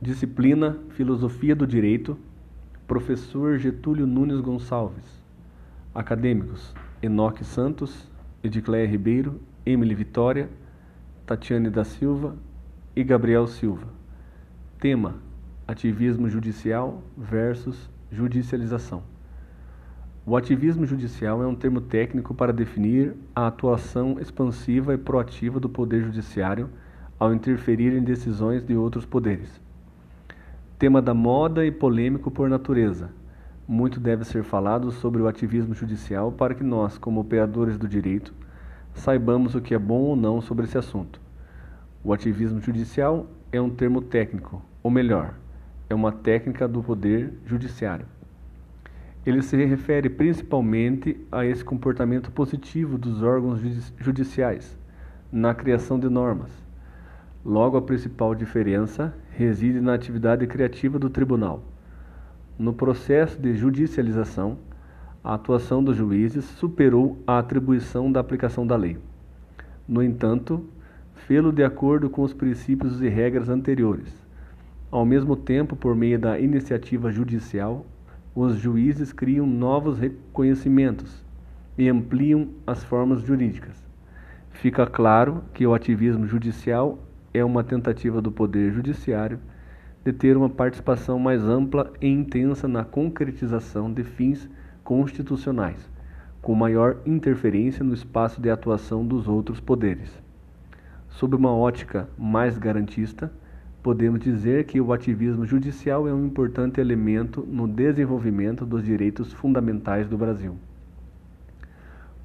Disciplina Filosofia do Direito, professor Getúlio Nunes Gonçalves. Acadêmicos: Enoque Santos, Edicléia Ribeiro, Emily Vitória, Tatiane da Silva e Gabriel Silva. Tema: Ativismo judicial versus judicialização. O ativismo judicial é um termo técnico para definir a atuação expansiva e proativa do Poder Judiciário ao interferir em decisões de outros poderes. Tema da moda e polêmico por natureza. Muito deve ser falado sobre o ativismo judicial para que nós, como operadores do direito, saibamos o que é bom ou não sobre esse assunto. O ativismo judicial é um termo técnico, ou melhor, é uma técnica do Poder Judiciário. Ele se refere principalmente a esse comportamento positivo dos órgãos judiciais na criação de normas. Logo, a principal diferença reside na atividade criativa do tribunal. No processo de judicialização, a atuação dos juízes superou a atribuição da aplicação da lei. No entanto, fê-lo de acordo com os princípios e regras anteriores. Ao mesmo tempo, por meio da iniciativa judicial, os juízes criam novos reconhecimentos e ampliam as formas jurídicas. Fica claro que o ativismo judicial é uma tentativa do Poder Judiciário de ter uma participação mais ampla e intensa na concretização de fins constitucionais, com maior interferência no espaço de atuação dos outros poderes. Sob uma ótica mais garantista, podemos dizer que o ativismo judicial é um importante elemento no desenvolvimento dos direitos fundamentais do Brasil.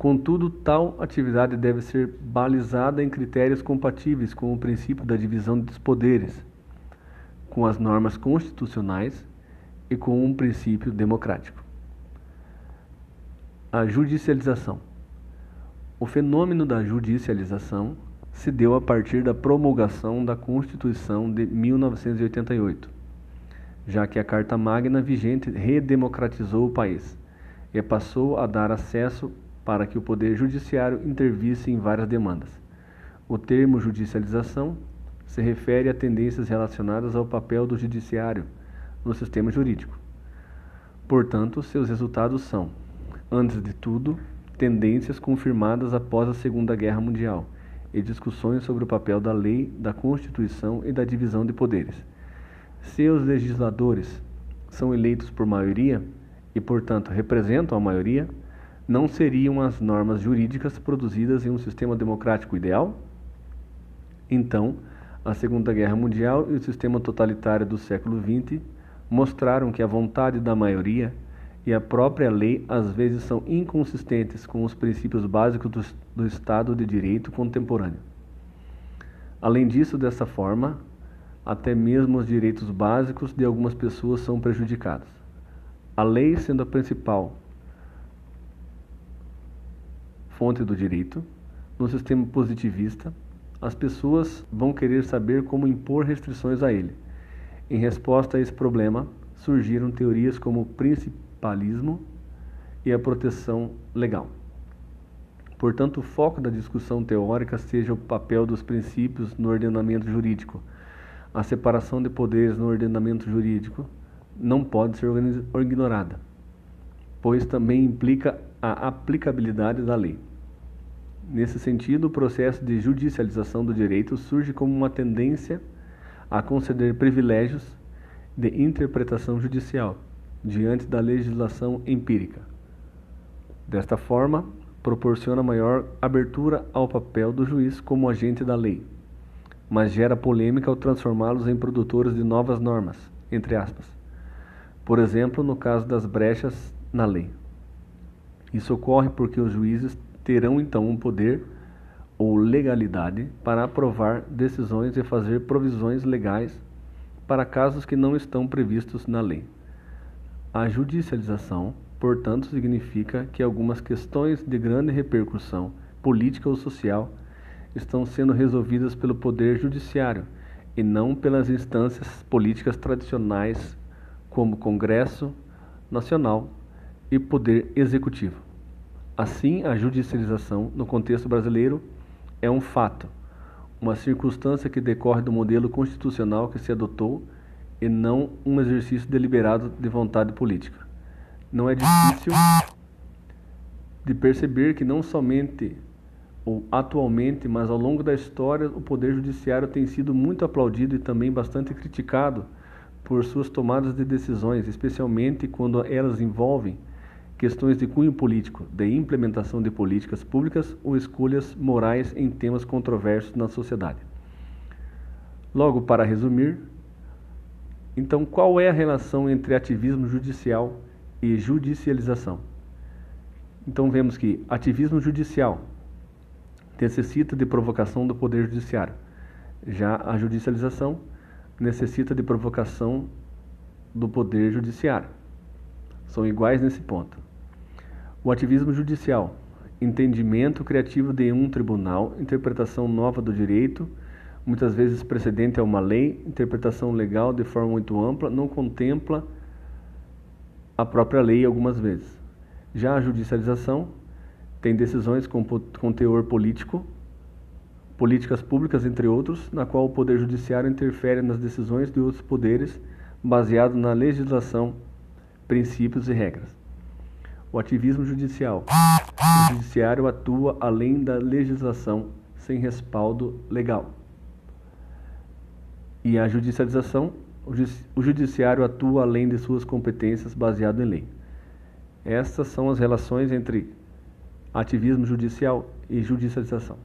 Contudo, tal atividade deve ser balizada em critérios compatíveis com o princípio da divisão dos poderes, com as normas constitucionais e com um princípio democrático. A judicialização. O fenômeno da judicialização se deu a partir da promulgação da Constituição de 1988, já que a Carta Magna vigente redemocratizou o país e passou a dar acesso para que o Poder Judiciário intervisse em várias demandas. O termo judicialização se refere a tendências relacionadas ao papel do Judiciário no sistema jurídico. Portanto, seus resultados são, antes de tudo, tendências confirmadas após a Segunda Guerra Mundial e discussões sobre o papel da lei, da Constituição e da divisão de poderes. Se os legisladores são eleitos por maioria e, portanto, representam a maioria, não seriam as normas jurídicas produzidas em um sistema democrático ideal? Então, a Segunda Guerra Mundial e o sistema totalitário do século XX mostraram que a vontade da maioria e a própria lei às vezes são inconsistentes com os princípios básicos do, do Estado de Direito contemporâneo. Além disso, dessa forma, até mesmo os direitos básicos de algumas pessoas são prejudicados. A lei sendo a principal fonte do direito, no sistema positivista, as pessoas vão querer saber como impor restrições a ele. Em resposta a esse problema, surgiram teorias como o principalismo e a proteção legal. Portanto, o foco da discussão teórica seja o papel dos princípios no ordenamento jurídico. A separação de poderes no ordenamento jurídico não pode ser ignorada, pois também implica a aplicabilidade da lei. Nesse sentido, o processo de judicialização do direito surge como uma tendência a conceder privilégios de interpretação judicial diante da legislação empírica. Desta forma, proporciona maior abertura ao papel do juiz como agente da lei, mas gera polêmica ao transformá-los em produtores de novas normas, entre aspas. Por exemplo, no caso das brechas na lei. Isso ocorre porque os juízes terão então um poder ou legalidade para aprovar decisões e fazer provisões legais para casos que não estão previstos na lei. A judicialização, portanto, significa que algumas questões de grande repercussão política ou social estão sendo resolvidas pelo Poder Judiciário e não pelas instâncias políticas tradicionais como Congresso Nacional e Poder Executivo. Assim, a judicialização, no contexto brasileiro, é um fato, uma circunstância que decorre do modelo constitucional que se adotou e não um exercício deliberado de vontade política. Não é difícil de perceber que não somente ou atualmente, mas ao longo da história, o poder judiciário tem sido muito aplaudido e também bastante criticado por suas tomadas de decisões, especialmente quando elas envolvem questões de cunho político, de implementação de políticas públicas ou escolhas morais em temas controversos na sociedade. Logo, para resumir, então qual é a relação entre ativismo judicial e judicialização? Então vemos que ativismo judicial necessita de provocação do poder judiciário. Já a judicialização necessita de provocação do poder judiciário. São iguais nesse ponto. O ativismo judicial, entendimento criativo de um tribunal, interpretação nova do direito, muitas vezes precedente a uma lei, interpretação legal de forma muito ampla, não contempla a própria lei algumas vezes. Já a judicialização tem decisões com, com teor político, políticas públicas, entre outros, na qual o Poder Judiciário interfere nas decisões de outros poderes baseado na legislação, princípios e regras. O ativismo judicial. O judiciário atua além da legislação sem respaldo legal. E a judicialização, o judiciário atua além de suas competências baseado em lei. Estas são as relações entre ativismo judicial e judicialização.